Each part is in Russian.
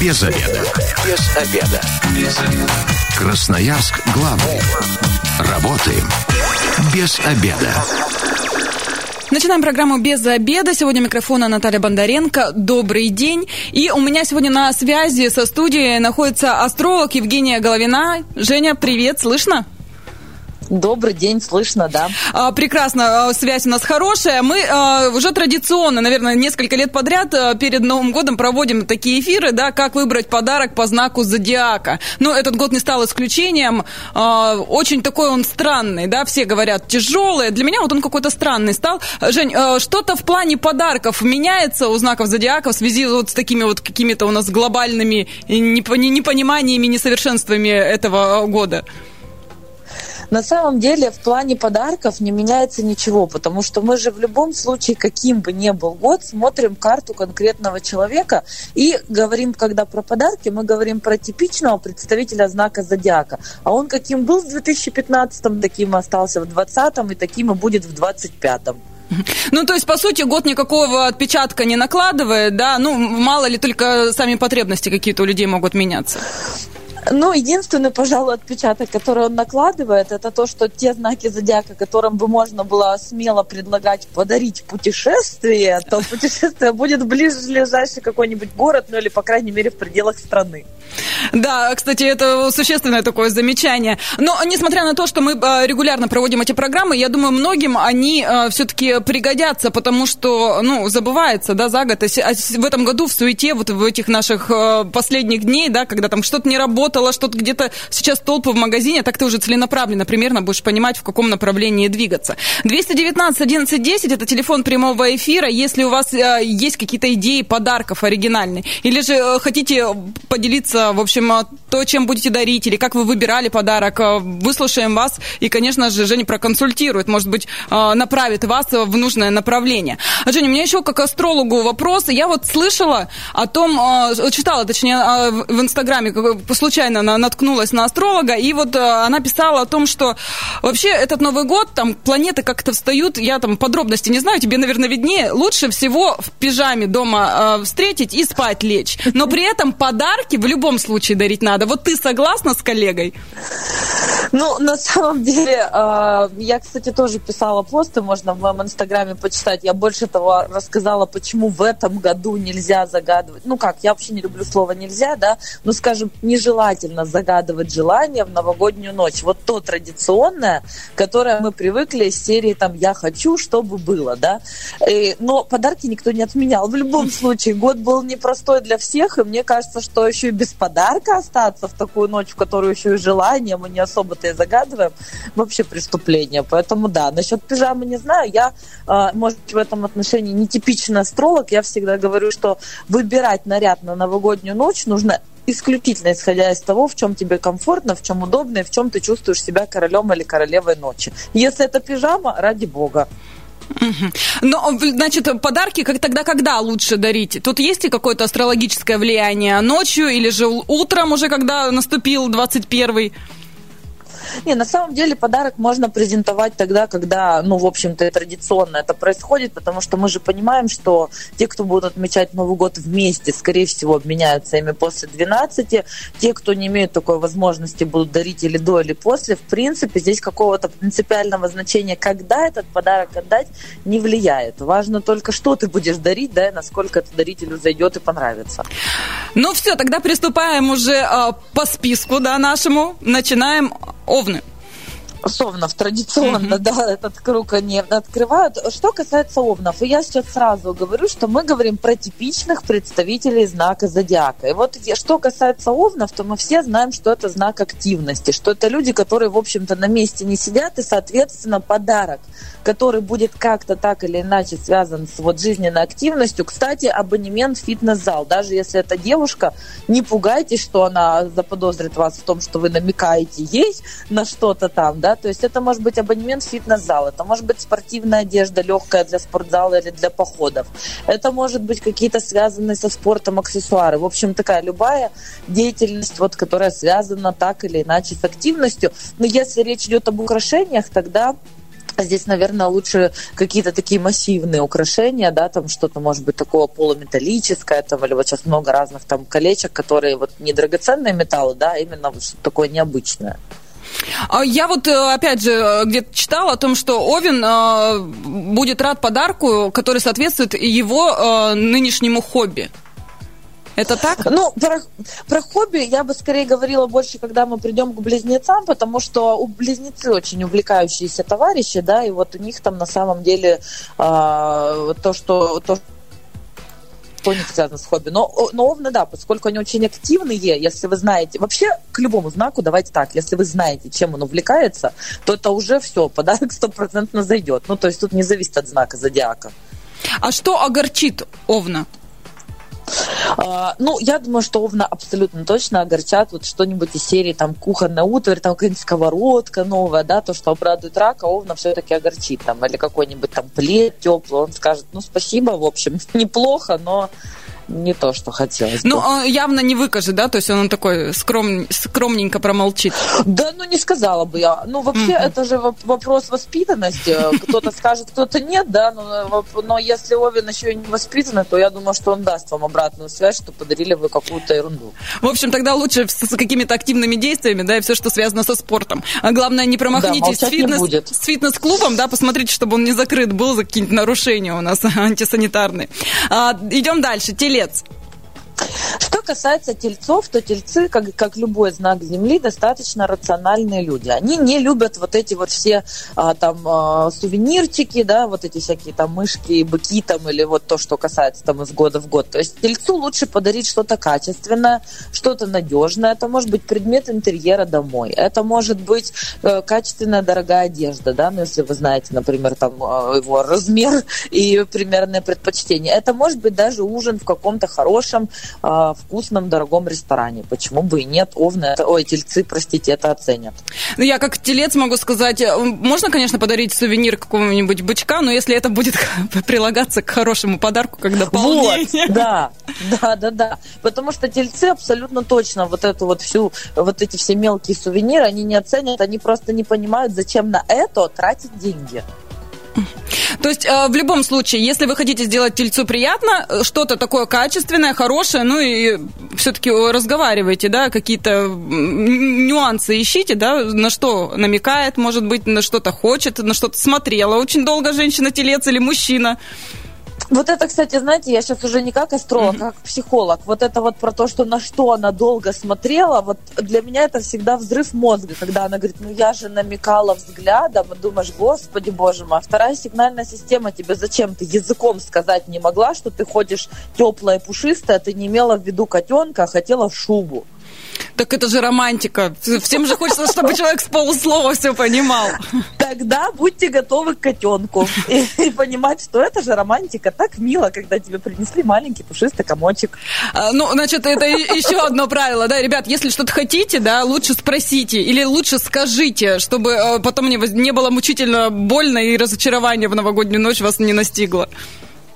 Без обеда. Без обеда. Без обеда. Красноярск главный. Работаем без обеда. Начинаем программу «Без обеда». Сегодня микрофона Наталья Бондаренко. Добрый день. И у меня сегодня на связи со студией находится астролог Евгения Головина. Женя, привет, слышно? Добрый день, слышно, да. А, прекрасно, а, связь у нас хорошая. Мы а, уже традиционно, наверное, несколько лет подряд а, перед Новым годом проводим такие эфиры, да, как выбрать подарок по знаку зодиака. Но этот год не стал исключением. А, очень такой он странный, да, все говорят тяжелый. Для меня вот он какой-то странный стал. Жень, а, что-то в плане подарков меняется у знаков зодиака в связи вот с такими вот какими-то у нас глобальными непониманиями, несовершенствами этого года? На самом деле в плане подарков не меняется ничего, потому что мы же в любом случае, каким бы ни был год, смотрим карту конкретного человека и говорим, когда про подарки, мы говорим про типичного представителя знака зодиака. А он каким был в 2015, таким остался в 2020 и таким и будет в 2025. Ну, то есть, по сути, год никакого отпечатка не накладывает, да? Ну, мало ли только сами потребности какие-то у людей могут меняться. Ну, единственный, пожалуй, отпечаток, который он накладывает, это то, что те знаки зодиака, которым бы можно было смело предлагать подарить путешествие, то путешествие будет в ближайший какой-нибудь город, ну или, по крайней мере, в пределах страны. Да, кстати, это существенное такое замечание. Но, несмотря на то, что мы а, регулярно проводим эти программы, я думаю, многим они а, все-таки пригодятся, потому что, ну, забывается, да, за год. А в этом году в суете, вот в этих наших последних дней, да, когда там что-то не работает, заработала, что-то где-то сейчас толпы в магазине, так ты уже целенаправленно примерно будешь понимать, в каком направлении двигаться. 219 11 10 это телефон прямого эфира. Если у вас э, есть какие-то идеи подарков оригинальные, или же э, хотите поделиться, в общем, э, то, чем будете дарить, или как вы выбирали подарок, э, выслушаем вас, и, конечно же, Женя проконсультирует, может быть, э, направит вас в нужное направление. Женя, у меня еще как астрологу вопрос. Я вот слышала о том, э, читала, точнее, в Инстаграме, случайно случайно наткнулась на астролога, и вот э, она писала о том, что вообще этот Новый год, там планеты как-то встают, я там подробности не знаю, тебе, наверное, виднее, лучше всего в пижаме дома э, встретить и спать лечь. Но при этом подарки в любом случае дарить надо. Вот ты согласна с коллегой? Ну, на самом деле, э, я, кстати, тоже писала посты, можно в моем инстаграме почитать. Я больше того рассказала, почему в этом году нельзя загадывать. Ну как, я вообще не люблю слово нельзя, да, ну, скажем, нежелательно загадывать желание в новогоднюю ночь. Вот то традиционное, которое мы привыкли из серии там «я хочу, чтобы было», да. И, но подарки никто не отменял. В любом случае, год был непростой для всех, и мне кажется, что еще и без подарка остаться в такую ночь, в которую еще и желание мы не особо это и загадываем, вообще преступление. Поэтому да, насчет пижамы не знаю. Я, а, может в этом отношении нетипичный астролог. Я всегда говорю, что выбирать наряд на новогоднюю ночь нужно исключительно исходя из того, в чем тебе комфортно, в чем удобно и в чем ты чувствуешь себя королем или королевой ночи. Если это пижама, ради бога. Но, значит, подарки как тогда когда лучше дарить? Тут есть ли какое-то астрологическое влияние? Ночью или же утром уже, когда наступил 21-й? Не, на самом деле подарок можно презентовать тогда, когда, ну, в общем-то, традиционно это происходит, потому что мы же понимаем, что те, кто будут отмечать Новый год вместе, скорее всего, обменяются ими после 12. Те, кто не имеют такой возможности, будут дарить или до, или после. В принципе, здесь какого-то принципиального значения, когда этот подарок отдать, не влияет. Важно только, что ты будешь дарить, да, и насколько это дарителю зайдет и понравится. Ну все, тогда приступаем уже э, по списку, да, нашему. Начинаем Овны. Овнов традиционно, mm-hmm. да, этот круг они открывают. Что касается овнов, и я сейчас сразу говорю, что мы говорим про типичных представителей знака зодиака. И вот что касается овнов, то мы все знаем, что это знак активности, что это люди, которые, в общем-то, на месте не сидят, и, соответственно, подарок – который будет как-то так или иначе связан с вот жизненной активностью. Кстати, абонемент в фитнес-зал. Даже если это девушка, не пугайтесь, что она заподозрит вас в том, что вы намекаете ей на что-то там, да, то есть это может быть абонемент в фитнес-зал, это может быть спортивная одежда легкая для спортзала или для походов, это может быть какие-то связанные со спортом аксессуары. В общем, такая любая деятельность, вот, которая связана так или иначе с активностью. Но если речь идет об украшениях, тогда Здесь, наверное, лучше какие-то такие массивные украшения, да, там что-то может быть такого полуметаллическое, там, или вот сейчас много разных там колечек, которые вот не драгоценные металлы, да, а именно вот что-то такое необычное. А я вот, э, опять же, э, где-то читала о том, что Овен э, будет рад подарку, который соответствует его нынешнему хобби. Это так? Ну, про, про хобби я бы скорее говорила больше, когда мы придем к близнецам, потому что у близнецы очень увлекающиеся товарищи, да, и вот у них там на самом деле э, то, что то, что не связано с хобби. Но, но овны, да, поскольку они очень активные, если вы знаете, вообще к любому знаку давайте так, если вы знаете, чем он увлекается, то это уже все, подарок стопроцентно зайдет. Ну, то есть тут не зависит от знака зодиака. А что огорчит овна? А, ну, я думаю, что Овна абсолютно точно огорчат вот что-нибудь из серии там кухонная утварь, там какая-нибудь сковородка новая, да, то, что обрадует рака, Овна все-таки огорчит там, или какой-нибудь там плед теплый, он скажет, ну, спасибо, в общем, неплохо, но не то, что хотелось Ну, бы. явно не выкажет, да? То есть он такой скром... скромненько промолчит. Да, ну не сказала бы я. Ну, вообще, mm-hmm. это же вопрос воспитанности. Кто-то скажет, кто-то нет, да, но, но если Овен еще и не воспитанный, то я думаю, что он даст вам обратную связь, что подарили вы какую-то ерунду. В общем, тогда лучше с какими-то активными действиями, да, и все, что связано со спортом. А главное, не промахнитесь да, с, фитнес, не с фитнес-клубом, да, посмотрите, чтобы он не закрыт был за какие-нибудь нарушения у нас антисанитарные. А, идем дальше. Теле телец. Что касается тельцов, то тельцы, как, как любой знак Земли, достаточно рациональные люди. Они не любят вот эти вот все а, там а, сувенирчики, да, вот эти всякие там мышки, быки там, или вот то, что касается там из года в год. То есть тельцу лучше подарить что-то качественное, что-то надежное. Это может быть предмет интерьера домой. Это может быть э, качественная дорогая одежда, да, ну, если вы знаете, например, там э, его размер и примерное предпочтение. Это может быть даже ужин в каком-то хорошем э, вкусном, дорогом ресторане. Почему бы и нет? Овны, ой, тельцы, простите, это оценят. Ну, я как телец могу сказать, э, можно, конечно, подарить сувенир какого-нибудь бычка, но если это будет прилагаться к хорошему подарку, когда полнение. Вот, да, да, да, да. Потому что тельцы абсолютно точно вот эту вот всю, вот эти все мелкие сувениры, они не оценят, они просто не понимают, зачем на это тратить деньги. То есть э, в любом случае, если вы хотите сделать тельцу приятно, э, что-то такое качественное, хорошее, ну и все-таки разговаривайте, да, какие-то нюансы ищите, да, на что намекает, может быть, на что-то хочет, на что-то смотрела очень долго женщина-телец или мужчина. Вот это, кстати, знаете, я сейчас уже не как астролог, а как психолог. Вот это вот про то, что на что она долго смотрела, вот для меня это всегда взрыв мозга, когда она говорит, ну я же намекала взглядом, и думаешь, господи, боже мой, а вторая сигнальная система тебе зачем? Ты языком сказать не могла, что ты ходишь теплая, пушистая, ты не имела в виду котенка, а хотела шубу. Так это же романтика. Всем же хочется, чтобы человек с полуслова все понимал. Тогда будьте готовы к котенку и, и понимать, что это же романтика. Так мило, когда тебе принесли маленький пушистый комочек. А, ну, значит, это еще одно правило, да, ребят, если что-то хотите, да, лучше спросите или лучше скажите, чтобы э, потом не, не было мучительно больно и разочарование в новогоднюю ночь вас не настигло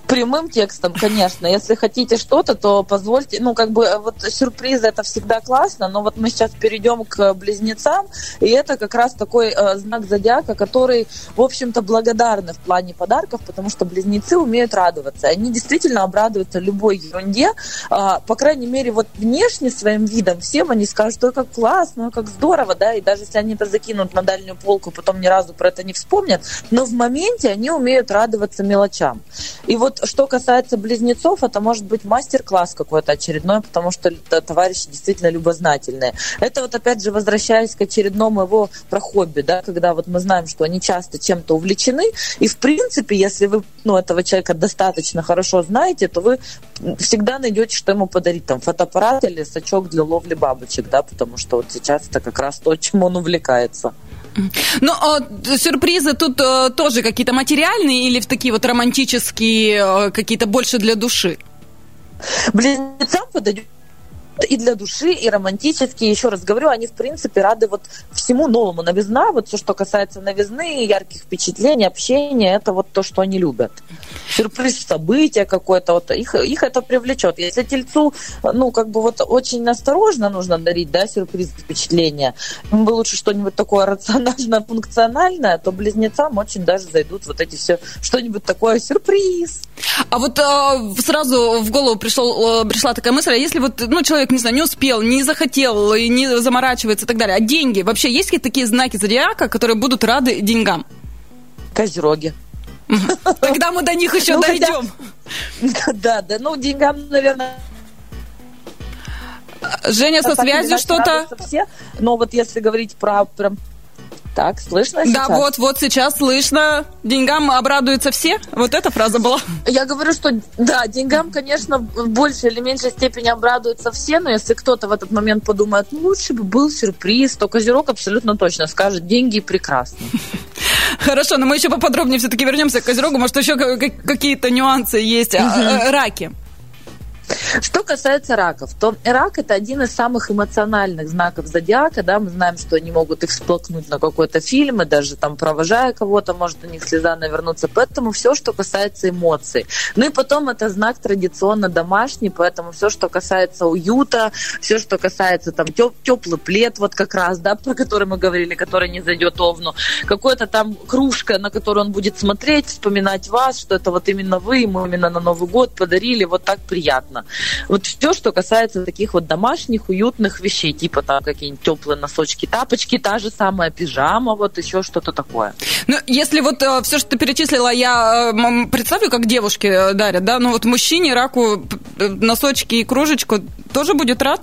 прямым текстом, конечно. Если хотите что-то, то позвольте. Ну, как бы вот сюрпризы это всегда классно, но вот мы сейчас перейдем к близнецам, и это как раз такой э, знак зодиака, который, в общем-то, благодарны в плане подарков, потому что близнецы умеют радоваться. Они действительно обрадуются любой ерунде. Э, по крайней мере, вот внешне своим видом всем они скажут, ой, как классно, ой, как здорово, да, и даже если они это закинут на дальнюю полку, потом ни разу про это не вспомнят, но в моменте они умеют радоваться мелочам. И вот что касается близнецов, это может быть мастер-класс какой-то очередной, потому что товарищи действительно любознательные. Это вот опять же возвращаясь к очередному его про хобби, да, когда вот мы знаем, что они часто чем-то увлечены, и в принципе, если вы ну, этого человека достаточно хорошо знаете, то вы всегда найдете, что ему подарить, там, фотоаппарат или сачок для ловли бабочек, да, потому что вот сейчас это как раз то, чем он увлекается. Ну, а, сюрпризы тут а, тоже какие-то материальные или в такие вот романтические, а, какие-то больше для души? Близнецам подойдет и для души, и романтические. Еще раз говорю, они, в принципе, рады вот всему новому. Новизна, вот все, что касается новизны, ярких впечатлений, общения, это вот то, что они любят. Сюрприз, события какое-то, вот их, их это привлечет. Если тельцу, ну, как бы вот очень осторожно нужно дарить, да, сюрприз, впечатления, им бы лучше что-нибудь такое рационально-функциональное, то близнецам очень даже зайдут вот эти все, что-нибудь такое, сюрприз. А вот э, сразу в голову пришел, э, пришла такая мысль, а если вот, ну, человек, не знаю, не успел, не захотел, и не заморачивается и так далее, а деньги, вообще есть какие-то такие знаки зодиака, которые будут рады деньгам? Козероги. Тогда мы до них еще ну, дойдем. Да, да, ну, деньгам, наверное, Женя, со связью что-то? Но вот если говорить про прям так, слышно сейчас? Да, вот, вот сейчас слышно. Деньгам обрадуются все? Вот эта фраза была. Я говорю, что да, деньгам, конечно, в большей или меньшей степени обрадуются все, но если кто-то в этот момент подумает, ну, лучше бы был сюрприз, то Козерог абсолютно точно скажет, деньги прекрасны. Хорошо, но мы еще поподробнее все-таки вернемся к Козерогу. Может, еще какие-то нюансы есть. Угу. Раки. Что касается раков, то рак это один из самых эмоциональных знаков зодиака, да, мы знаем, что они могут их всплакнуть на какой-то фильм, и даже там провожая кого-то, может у них слеза навернуться, поэтому все, что касается эмоций. Ну и потом это знак традиционно домашний, поэтому все, что касается уюта, все, что касается там теп- теплый плед, вот как раз, да, про который мы говорили, который не зайдет Овну, какой-то там кружка, на которую он будет смотреть, вспоминать вас, что это вот именно вы ему именно на Новый год подарили, вот так приятно. Вот все, что касается таких вот домашних, уютных вещей, типа там какие-нибудь теплые носочки, тапочки, та же самая пижама, вот еще что-то такое. Ну, если вот э, все, что ты перечислила, я э, представлю, как девушки э, дарят, да, ну вот мужчине раку э, носочки и кружечку тоже будет рад?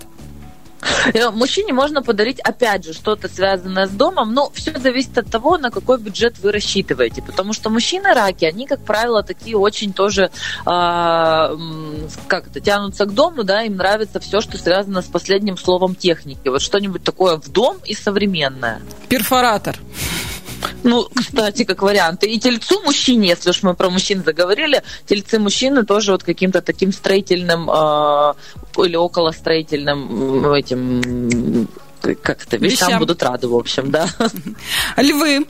Э, мужчине можно подарить, опять же, что-то связанное с домом, но все зависит от того, на какой бюджет вы рассчитываете. Потому что мужчины раки, они, как правило, такие очень тоже, э, как это, тянутся к дому, да, им нравится все, что связано с последним словом техники. Вот что-нибудь такое в дом и современное. Перфоратор. Ну, кстати, как вариант. И тельцу мужчине, если уж мы про мужчин заговорили, тельцы мужчины тоже вот каким-то таким строительным э, или околостроительным этим как то вещам, вещам будут рады, в общем, да. Львы.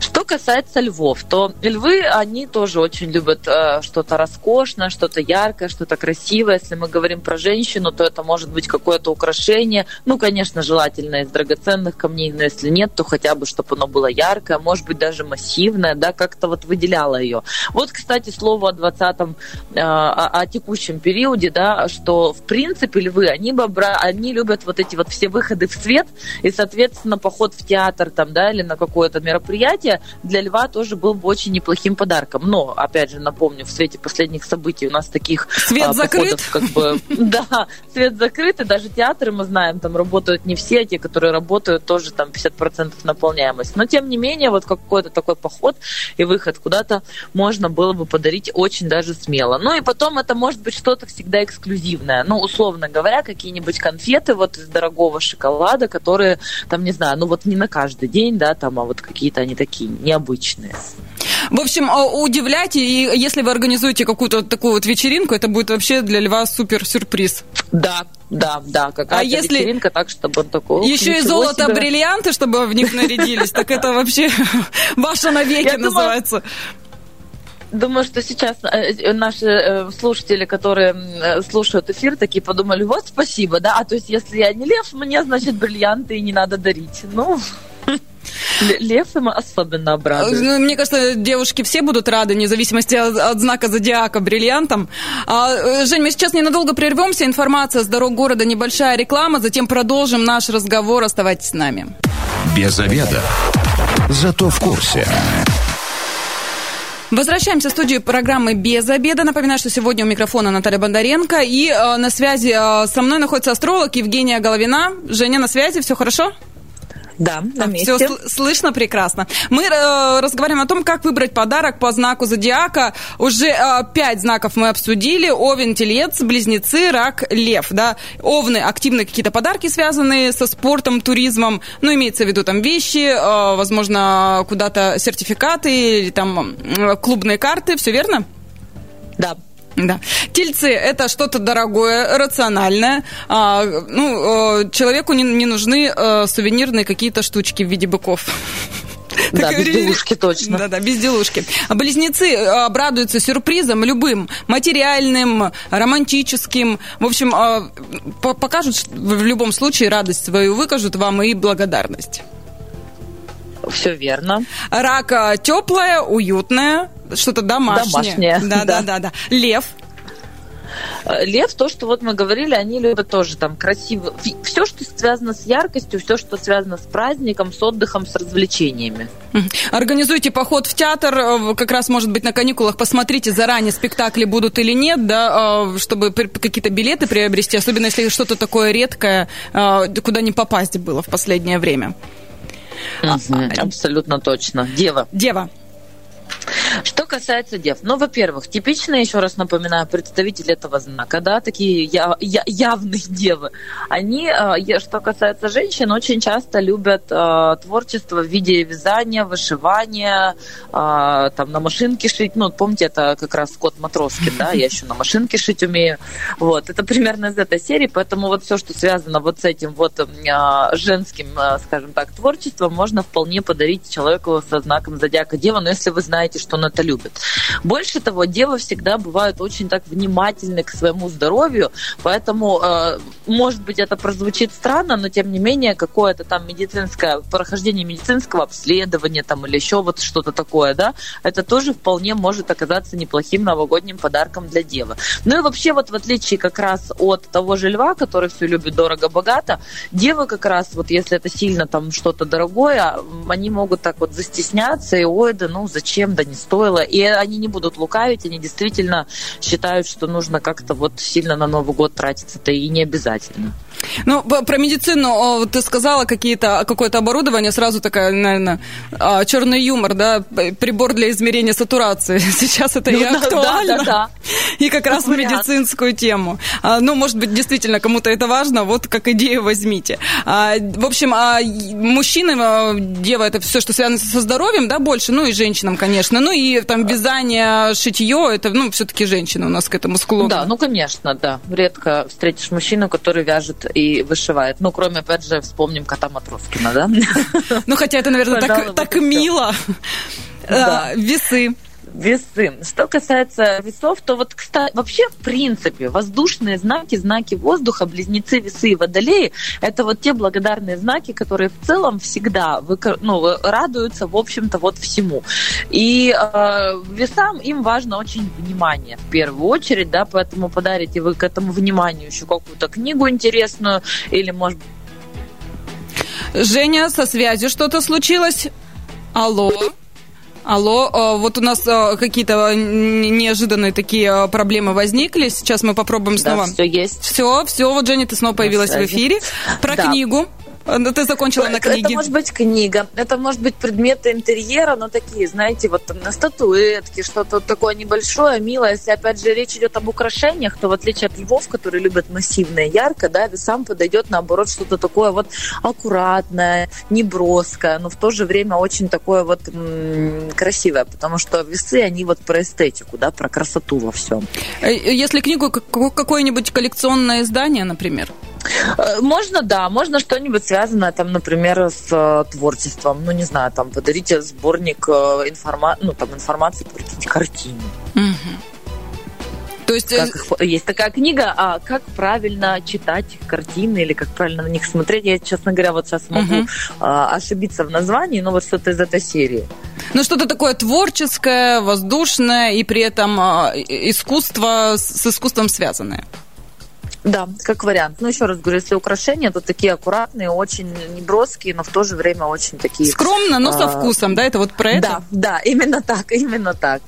Что касается львов, то львы, они тоже очень любят э, что-то роскошное, что-то яркое, что-то красивое. Если мы говорим про женщину, то это может быть какое-то украшение. Ну, конечно, желательно из драгоценных камней, но если нет, то хотя бы, чтобы оно было яркое, может быть, даже массивное, да, как-то вот выделяло ее. Вот, кстати, слово о 20-м, э, о, о текущем периоде, да, что, в принципе, львы, они, бобра, они любят вот эти вот все выходы в свет, и, соответственно, поход в театр там, да, или на какое-то мероприятие, мероприятие для льва тоже был бы очень неплохим подарком. Но, опять же, напомню, в свете последних событий у нас таких свет а, закрыт, как бы, да, свет закрыт, и даже театры мы знаем, там работают не все, а те, которые работают, тоже там 50% наполняемость. Но тем не менее, вот какой-то такой поход и выход куда-то можно было бы подарить очень даже смело. Ну и потом это может быть что-то всегда эксклюзивное. Ну, условно говоря, какие-нибудь конфеты вот из дорогого шоколада, которые там, не знаю, ну вот не на каждый день, да, там, а вот какие-то они такие необычные. В общем, а, удивляйте, и если вы организуете какую-то такую вот вечеринку, это будет вообще для льва супер сюрприз. Да, да, да, какая-то а если вечеринка так, чтобы он такой... Еще и золото, себе. бриллианты, чтобы в них нарядились, так это вообще ваша навеки называется. Думаю, что сейчас э, наши э, слушатели, которые слушают эфир, такие подумали, вот спасибо, да, а то есть если я не лев, мне, значит, бриллианты и не надо дарить. Ну, Лев им особенно обрадует. Ну, мне кажется, девушки все будут рады, вне зависимости от, от знака зодиака бриллиантом. А, э, Жень, мы сейчас ненадолго прервемся. Информация с дорог города, небольшая реклама. Затем продолжим наш разговор. Оставайтесь с нами. Без обеда. Зато в курсе. Возвращаемся в студию программы «Без обеда». Напоминаю, что сегодня у микрофона Наталья Бондаренко. И э, на связи э, со мной находится астролог Евгения Головина. Женя, на связи, все хорошо? Да, на месте. Все слышно прекрасно. Мы э, разговариваем о том, как выбрать подарок по знаку зодиака. Уже э, пять знаков мы обсудили. Овен, телец, близнецы, рак, лев. Да? Овны активные какие-то подарки, связанные со спортом, туризмом. Ну, имеется в виду там вещи, э, возможно, куда-то сертификаты или там клубные карты. Все верно? Да. Тельцы – это что-то дорогое, рациональное. А, ну, человеку не, не нужны а, сувенирные какие-то штучки в виде быков. Да, безделушки точно. Да, да, безделушки. Близнецы обрадуются сюрпризом любым, материальным, романтическим. В общем, покажут в любом случае радость свою, выкажут вам и благодарность. Все верно. Рака теплая, уютная, что-то домашнее. Домашнее. Да, да, да, да. Лев. Э, лев, то, что вот мы говорили, они любят тоже там красиво. Все, что связано с яркостью, все, что связано с праздником, с отдыхом, с развлечениями. Организуйте поход в театр, э, как раз, может быть, на каникулах. Посмотрите заранее, спектакли будут или нет, да, э, чтобы какие-то билеты приобрести, особенно если что-то такое редкое, куда не попасть было в последнее время. Угу, абсолютно точно. Дева. Дева. Что касается дев, ну, во-первых, типичные, еще раз напоминаю, представители этого знака, да, такие я, я, явные девы, они, э, что касается женщин, очень часто любят э, творчество в виде вязания, вышивания, э, там, на машинке шить, ну, помните, это как раз Скотт Матроскин, да, я еще на машинке шить умею, вот, это примерно из этой серии, поэтому вот все, что связано вот с этим вот женским, скажем так, творчеством, можно вполне подарить человеку со знаком зодиака Дева, но если вы знаете, что он это любит. Больше того, девы всегда бывают очень так внимательны к своему здоровью, поэтому, э, может быть, это прозвучит странно, но тем не менее, какое-то там медицинское, прохождение медицинского обследования там или еще вот что-то такое, да, это тоже вполне может оказаться неплохим новогодним подарком для девы. Ну и вообще вот в отличие как раз от того же льва, который все любит дорого-богато, девы как раз вот если это сильно там что-то дорогое, они могут так вот застесняться и ой, да ну зачем, да не стоило. И они не будут лукавить, они действительно считают, что нужно как-то вот сильно на Новый год тратиться-то и не обязательно. Ну, про медицину ты сказала какие-то, какое-то оборудование, сразу такая, наверное, а, черный юмор, да, прибор для измерения сатурации. Сейчас это ну, и актуально. Да, да, да. И как раз в медицинскую тему. А, ну, может быть, действительно, кому-то это важно, вот как идею возьмите. А, в общем, мужчины, дева, это все, что связано со здоровьем, да, больше, ну и женщинам, конечно. Ну и там вязание, шитье, это, ну, все-таки женщины у нас к этому склонны. Да, ну, конечно, да. Редко встретишь мужчину, который вяжет и вышивает. Ну, кроме, опять же, вспомним кота Матроскина, да? Ну, хотя это, наверное, так, мило. Да. Весы весы. Что касается весов, то вот, кстати, вообще, в принципе, воздушные знаки, знаки воздуха, близнецы, весы и водолеи, это вот те благодарные знаки, которые в целом всегда ну, радуются, в общем-то, вот всему. И э, весам им важно очень внимание, в первую очередь, да, поэтому подарите вы к этому вниманию еще какую-то книгу интересную или, может Женя, со связью что-то случилось? Алло? Алло, а, вот у нас а, какие-то неожиданные такие проблемы возникли. Сейчас мы попробуем снова. Да, все есть. Все, все. Вот, Женя, ты снова появилась в эфире. Про да. книгу. Ты закончила на книге. Это может быть книга, это может быть предметы интерьера, но такие, знаете, вот там на статуэтке, что-то такое небольшое, милое. Если, опять же, речь идет об украшениях, то в отличие от львов, которые любят массивное, ярко, да, сам подойдет, наоборот, что-то такое вот аккуратное, неброское, но в то же время очень такое вот красивое, потому что весы, они вот про эстетику, да, про красоту во всем. Э, если книгу, какое-нибудь коллекционное издание, например? Э, можно, да, можно что-нибудь связанное, там, например, с э, творчеством. Ну, не знаю, там, подарите сборник э, информа... ну, там, информации по какие-нибудь картине. То есть... Как, есть такая книга, а как правильно читать картины или как правильно на них смотреть. Я, честно говоря, вот сейчас могу угу. а, ошибиться в названии, но вот что-то из этой серии. Ну, что-то такое творческое, воздушное и при этом а, искусство с искусством связанное. Да, как вариант. Ну, еще раз говорю, если украшения, то такие аккуратные, очень неброские, но в то же время очень такие... Скромно, но со а, вкусом, да? Это вот про это? Да, да, именно так, именно так.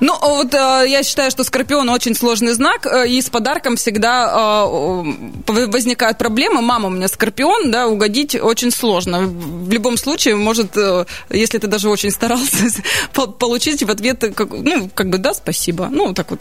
Ну, а вот э, я считаю, что Скорпион очень сложный знак, э, и с подарком всегда э, возникают проблемы. Мама у меня Скорпион, да, угодить очень сложно. В любом случае, может, если ты даже очень старался, получить в ответ, ну, как бы, да, спасибо. Ну, так вот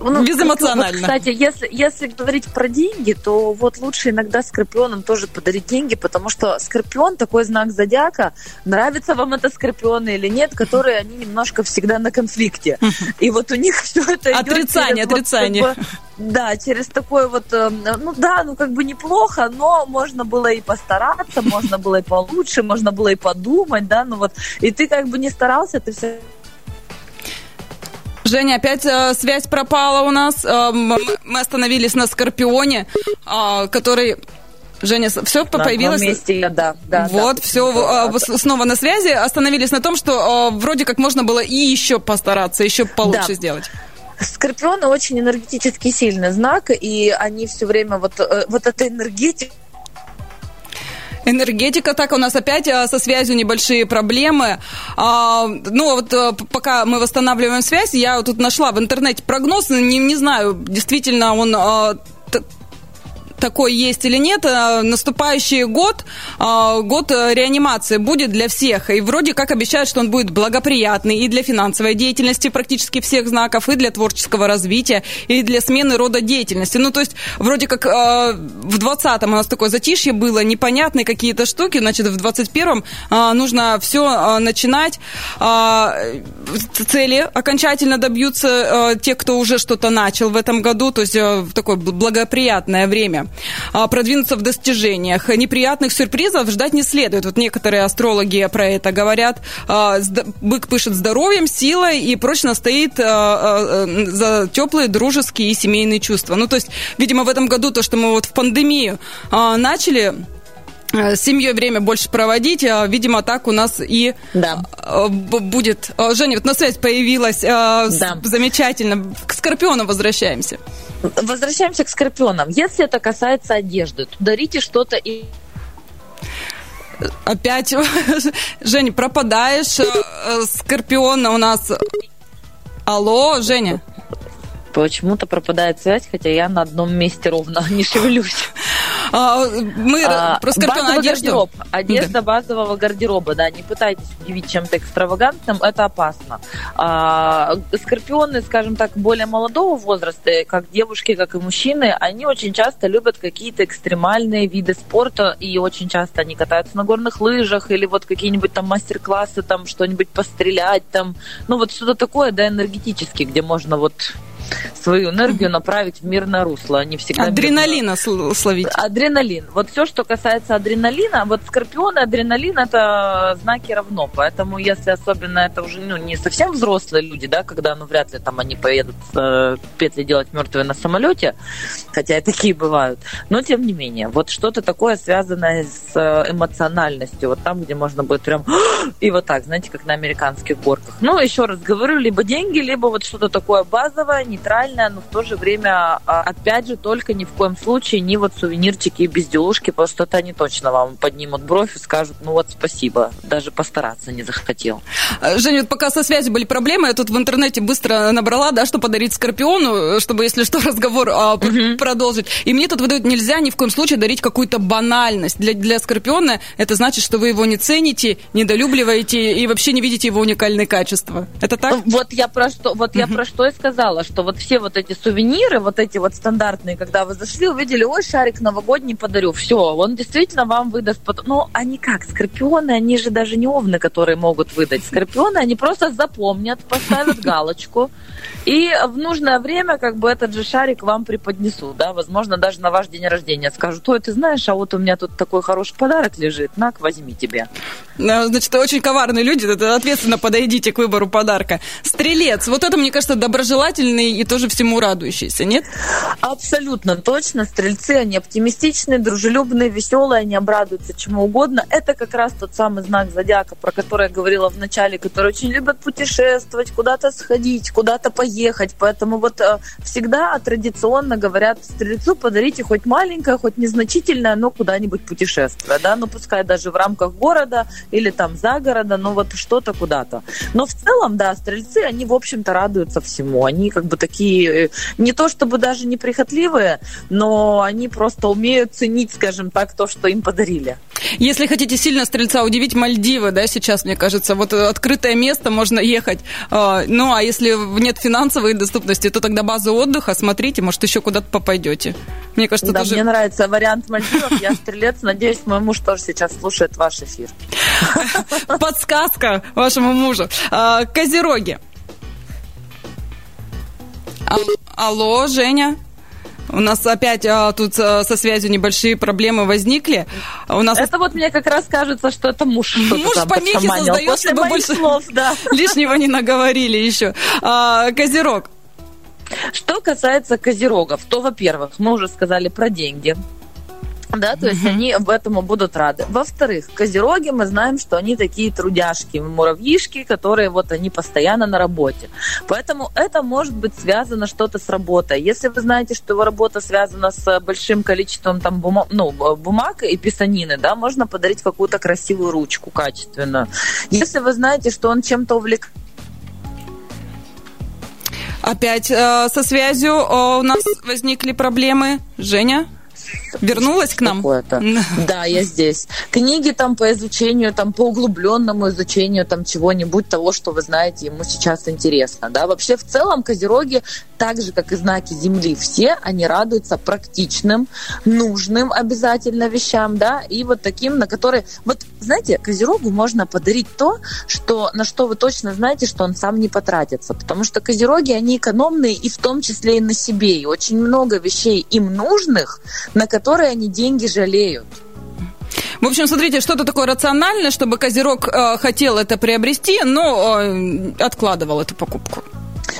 ну, безэмоционально. Вот, кстати, если, если говорить про деньги, то вот лучше иногда скорпионам тоже подарить деньги, потому что скорпион такой знак зодиака, нравится вам это скорпионы или нет, которые они немножко всегда на конфликте. И вот у них все это Отрицание, идет отрицание. Вот, как бы, да, через такой вот, эм, ну да, ну как бы неплохо, но можно было и постараться, можно было и получше, можно было и подумать, да, ну вот, и ты как бы не старался, ты все Женя, опять э, связь пропала у нас. Э, мы остановились на Скорпионе, э, который Женя, все на появилось? месте да. да вот, да, все да, да. снова на связи. Остановились на том, что вроде как можно было и еще постараться, еще получше да. сделать. Скорпионы очень энергетически сильный знак, и они все время вот, э, вот эта энергетика Энергетика, так, у нас опять а, со связью небольшие проблемы. А, ну, вот а, пока мы восстанавливаем связь, я тут нашла в интернете прогноз, не, не знаю, действительно он а, такой есть или нет, э, наступающий год, э, год э, реанимации будет для всех. И вроде как обещают, что он будет благоприятный и для финансовой деятельности практически всех знаков, и для творческого развития, и для смены рода деятельности. Ну, то есть, вроде как в 20-м у нас такое затишье было, непонятные какие-то штуки, значит, в 21-м нужно все начинать. Цели окончательно добьются те, кто уже что-то начал в этом году, то есть в такое благоприятное время. А, продвинуться в достижениях. Неприятных сюрпризов ждать не следует. Вот некоторые астрологи про это говорят. А, бык пышет здоровьем, силой и прочно стоит а, за теплые дружеские и семейные чувства. Ну, то есть, видимо, в этом году то, что мы вот в пандемию начали с семьей время больше проводить. Видимо, так у нас и да. будет. Женя, вот на связь появилась. Да. Замечательно. К Скорпиону возвращаемся. Возвращаемся к скорпионам. Если это касается одежды, то дарите что-то и Опять, Женя, пропадаешь. Э, Скорпиона у нас... Алло, Женя. Почему-то пропадает связь, хотя я на одном месте ровно не шевелюсь. А, мы а, про Скорпиона одежду. Гардероб. Одежда да. базового гардероба, да, не пытайтесь удивить чем-то экстравагантным, это опасно. А, скорпионы, скажем так, более молодого возраста, как девушки, как и мужчины, они очень часто любят какие-то экстремальные виды спорта, и очень часто они катаются на горных лыжах, или вот какие-нибудь там мастер-классы, там что-нибудь пострелять, там, ну вот что-то такое, да, энергетически, где можно вот свою энергию направить в мирное русло. Они всегда Адреналина мирно... словить. Адреналин. Вот все, что касается адреналина, вот скорпион и адреналин это знаки равно. Поэтому если особенно это уже ну, не совсем взрослые люди, да, когда ну вряд ли там они поедут э, петли делать мертвые на самолете, хотя и такие бывают. Но тем не менее, вот что-то такое связанное с э, эмоциональностью, вот там, где можно будет прям и вот так, знаете, как на американских горках. Ну, еще раз говорю, либо деньги, либо вот что-то такое базовое, не нейтральная, но в то же время, а, опять же, только ни в коем случае не вот сувенирчики и безделушки, потому что это они точно вам поднимут бровь и скажут, ну вот спасибо, даже постараться не захотел. А, Женя, вот пока со связью были проблемы, я тут в интернете быстро набрала, да, что подарить Скорпиону, чтобы, если что, разговор а, угу. продолжить. И мне тут выдают, нельзя ни в коем случае дарить какую-то банальность. Для, для Скорпиона это значит, что вы его не цените, недолюбливаете и вообще не видите его уникальные качества. Это так? Вот я про что, вот я про что и сказала, что вот все вот эти сувениры, вот эти вот стандартные, когда вы зашли, увидели, ой, шарик новогодний подарю, все, он действительно вам выдаст. Ну, они как, скорпионы, они же даже не овны, которые могут выдать. Скорпионы, они просто запомнят, поставят галочку, и в нужное время как бы этот же шарик вам преподнесут, да, возможно, даже на ваш день рождения скажут, ой, ты знаешь, а вот у меня тут такой хороший подарок лежит, на, возьми тебе. Значит, очень коварные люди, ответственно подойдите к выбору подарка. Стрелец, вот это, мне кажется, доброжелательный и тоже всему радующийся, нет? Абсолютно точно. Стрельцы, они оптимистичные, дружелюбные, веселые, они обрадуются чему угодно. Это как раз тот самый знак зодиака, про который я говорила в начале, который очень любят путешествовать, куда-то сходить, куда-то поехать. Поэтому вот э, всегда традиционно говорят стрельцу подарите хоть маленькое, хоть незначительное, но куда-нибудь путешествие, да, ну пускай даже в рамках города или там за города, но вот что-то куда-то. Но в целом, да, стрельцы, они, в общем-то, радуются всему. Они как бы такие, э, не то чтобы даже неприхотливые, но они просто умеют ценить, скажем так, то, что им подарили. Если хотите сильно стрельца удивить, Мальдивы, да, сейчас, мне кажется, вот открытое место, можно ехать. А, ну, а если нет финансовой доступности, то тогда база отдыха, смотрите, может, еще куда-то попадете. Мне кажется, да, тоже... мне нравится вариант Мальдивов. Я стрелец. Надеюсь, мой муж тоже сейчас слушает ваш эфир. Подсказка вашему мужу. А, Козероги. А, алло, Женя. У нас опять а, тут а, со связью небольшие проблемы возникли. У нас... Это вот мне как раз кажется, что это муж Муж помехи создает, чтобы больше слов, да. лишнего не наговорили еще. А, Козерог. Что касается козерогов, то, во-первых, мы уже сказали про деньги да, то есть они об этому будут рады. Во-вторых, козероги мы знаем, что они такие трудяшки, муравьишки, которые вот они постоянно на работе. Поэтому это может быть связано что-то с работой. Если вы знаете, что его работа связана с большим количеством там бума, ну, бумаг и писанины, да, можно подарить какую-то красивую ручку качественную. Если вы знаете, что он чем-то увлекается, Опять э, со связью э, у нас возникли проблемы. Женя? Вернулась к нам? Да, я здесь. Книги там по изучению, там по углубленному изучению там чего-нибудь того, что вы знаете, ему сейчас интересно. Да? Вообще в целом козероги, так же как и знаки Земли, все они радуются практичным, нужным обязательно вещам, да, и вот таким, на которые... Вот, знаете, козерогу можно подарить то, что, на что вы точно знаете, что он сам не потратится. Потому что козероги, они экономные и в том числе и на себе. И очень много вещей им нужных, на которые они деньги жалеют. В общем, смотрите, что-то такое рациональное, чтобы Козерог э, хотел это приобрести, но э, откладывал эту покупку.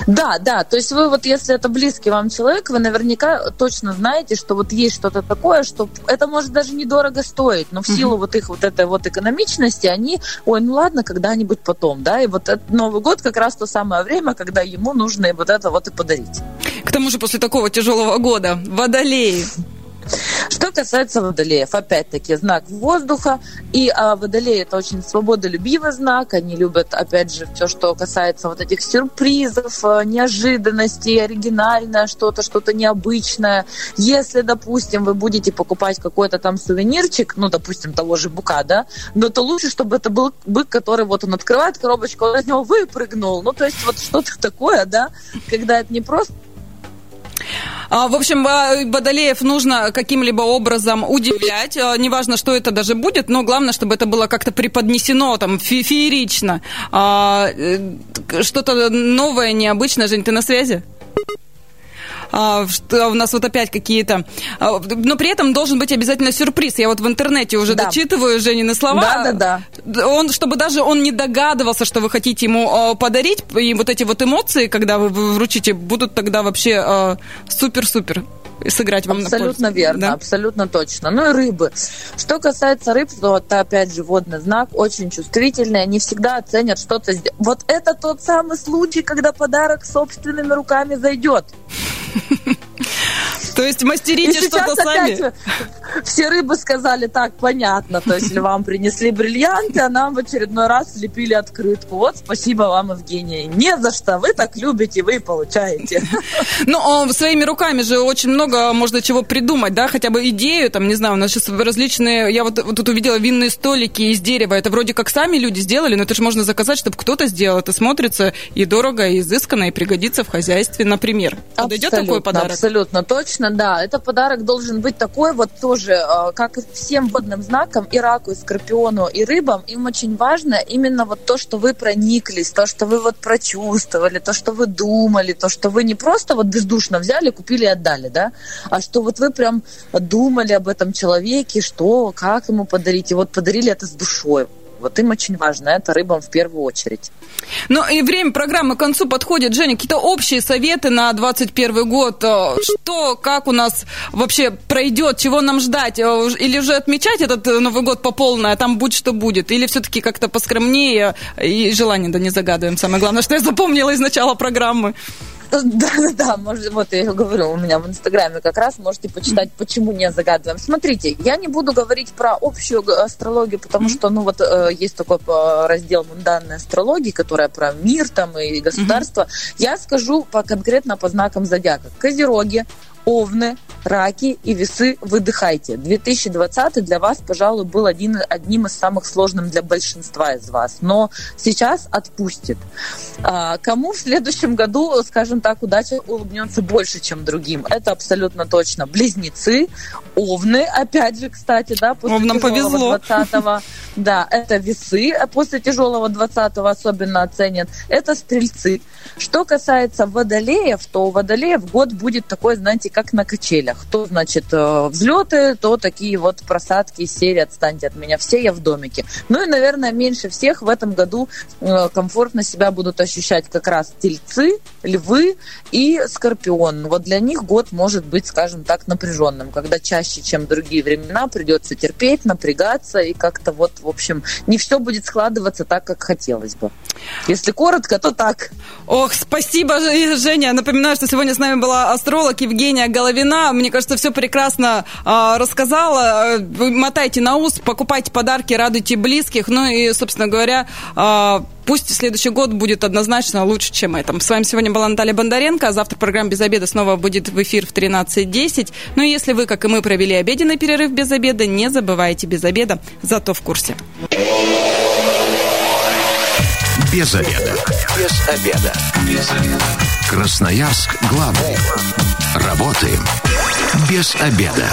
Да, да, то есть вы вот, если это близкий вам человек, вы наверняка точно знаете, что вот есть что-то такое, что это может даже недорого стоить, но в силу mm-hmm. вот их вот этой вот экономичности они, ой, ну ладно, когда-нибудь потом, да, и вот этот Новый год как раз то самое время, когда ему нужно и вот это вот и подарить. К тому же после такого тяжелого года, водолеи, что касается водолеев, опять-таки, знак воздуха. И а, водолеи это очень свободолюбивый знак. Они любят, опять же, все, что касается вот этих сюрпризов, а, неожиданностей, оригинальное что-то, что-то необычное. Если, допустим, вы будете покупать какой-то там сувенирчик, ну, допустим, того же бука, да, но то лучше, чтобы это был бык, который вот он открывает коробочку, он из него выпрыгнул. Ну, то есть вот что-то такое, да, когда это не просто в общем, Водолеев нужно каким-либо образом удивлять. А, неважно, что это даже будет, но главное, чтобы это было как-то преподнесено там фе феерично. А, э, что-то новое, необычное. Жень, ты на связи? А, что у нас вот опять какие-то... А, но при этом должен быть обязательно сюрприз. Я вот в интернете уже да. дочитываю Женины слова. Да, да, да. Он, чтобы даже он не догадывался, что вы хотите ему а, подарить, и вот эти вот эмоции, когда вы вручите, будут тогда вообще а, супер-супер сыграть вам Абсолютно на пользу. верно, да? абсолютно точно. Ну и рыбы. Что касается рыб, то это опять же водный знак, очень чувствительный, они всегда оценят что-то. Вот это тот самый случай, когда подарок собственными руками зайдет. То есть мастерите что-то сами? Все рыбы сказали, так, понятно, то есть вам принесли бриллианты, а нам в очередной раз слепили открытку. Вот, спасибо вам, Евгения. Не за что, вы так любите, вы получаете. Ну, а своими руками же очень много можно чего придумать, да, хотя бы идею, там, не знаю, у нас сейчас различные, я вот, вот тут увидела винные столики из дерева, это вроде как сами люди сделали, но это же можно заказать, чтобы кто-то сделал, это смотрится и дорого, и изысканно, и пригодится в хозяйстве, например. Подойдет такой подарок? Абсолютно точно, да. Это подарок должен быть такой вот тоже, э, как и всем водным знакам, и раку, и скорпиону, и рыбам, им очень важно именно вот то, что вы прониклись, то, что вы вот прочувствовали, то, что вы думали, то, что вы не просто вот бездушно взяли, купили и отдали, да, а что вот вы прям думали об этом человеке, что, как ему подарить, и вот подарили это с душой. Вот им очень важно, это рыбам в первую очередь. Ну и время программы к концу подходит. Женя, какие-то общие советы на 2021 год? Э, что, как у нас вообще пройдет, чего нам ждать? Э, или уже отмечать этот Новый год по полной, а там будь что будет? Или все-таки как-то поскромнее и желание да не загадываем? Самое главное, что я запомнила из начала программы. Да-да-да, вот я говорю, у меня в Инстаграме как раз можете почитать, почему не загадываем. Смотрите, я не буду говорить про общую астрологию, потому что, ну, вот э, есть такой э, раздел мунданной астрологии, которая про мир там и государство. Я скажу по, конкретно по знакам зодиака. Козероги, овны, раки и весы, выдыхайте. 2020 для вас, пожалуй, был один, одним из самых сложных для большинства из вас, но сейчас отпустит. А, кому в следующем году, скажем так, удача улыбнется больше, чем другим? Это абсолютно точно. Близнецы, овны, опять же, кстати, да, после Овнам повезло. 20-го. Да, это весы, а после тяжелого 20-го особенно оценят. Это стрельцы. Что касается водолеев, то у водолеев год будет такой, знаете, как на качелях. То, значит, э, взлеты, то такие вот просадки из серии «Отстаньте от меня все, я в домике». Ну и, наверное, меньше всех в этом году э, комфортно себя будут ощущать как раз тельцы, львы и скорпион. Вот для них год может быть, скажем так, напряженным, когда чаще, чем другие времена, придется терпеть, напрягаться и как-то вот, в общем, не все будет складываться так, как хотелось бы. Если коротко, то так. Ох, спасибо, Женя. Напоминаю, что сегодня с нами была астролог Евгения Головина. Мне кажется, все прекрасно э, рассказала. Вы мотайте на ус, покупайте подарки, радуйте близких. Ну и, собственно говоря, э, пусть следующий год будет однозначно лучше, чем этом. С вами сегодня была Наталья Бондаренко. Завтра программа «Без обеда» снова будет в эфир в 13.10. Ну и если вы, как и мы, провели обеденный перерыв без обеда, не забывайте без обеда, зато в курсе. Без обеда. Без обеда. Без обеда. Красноярск главный. Работаем без обеда.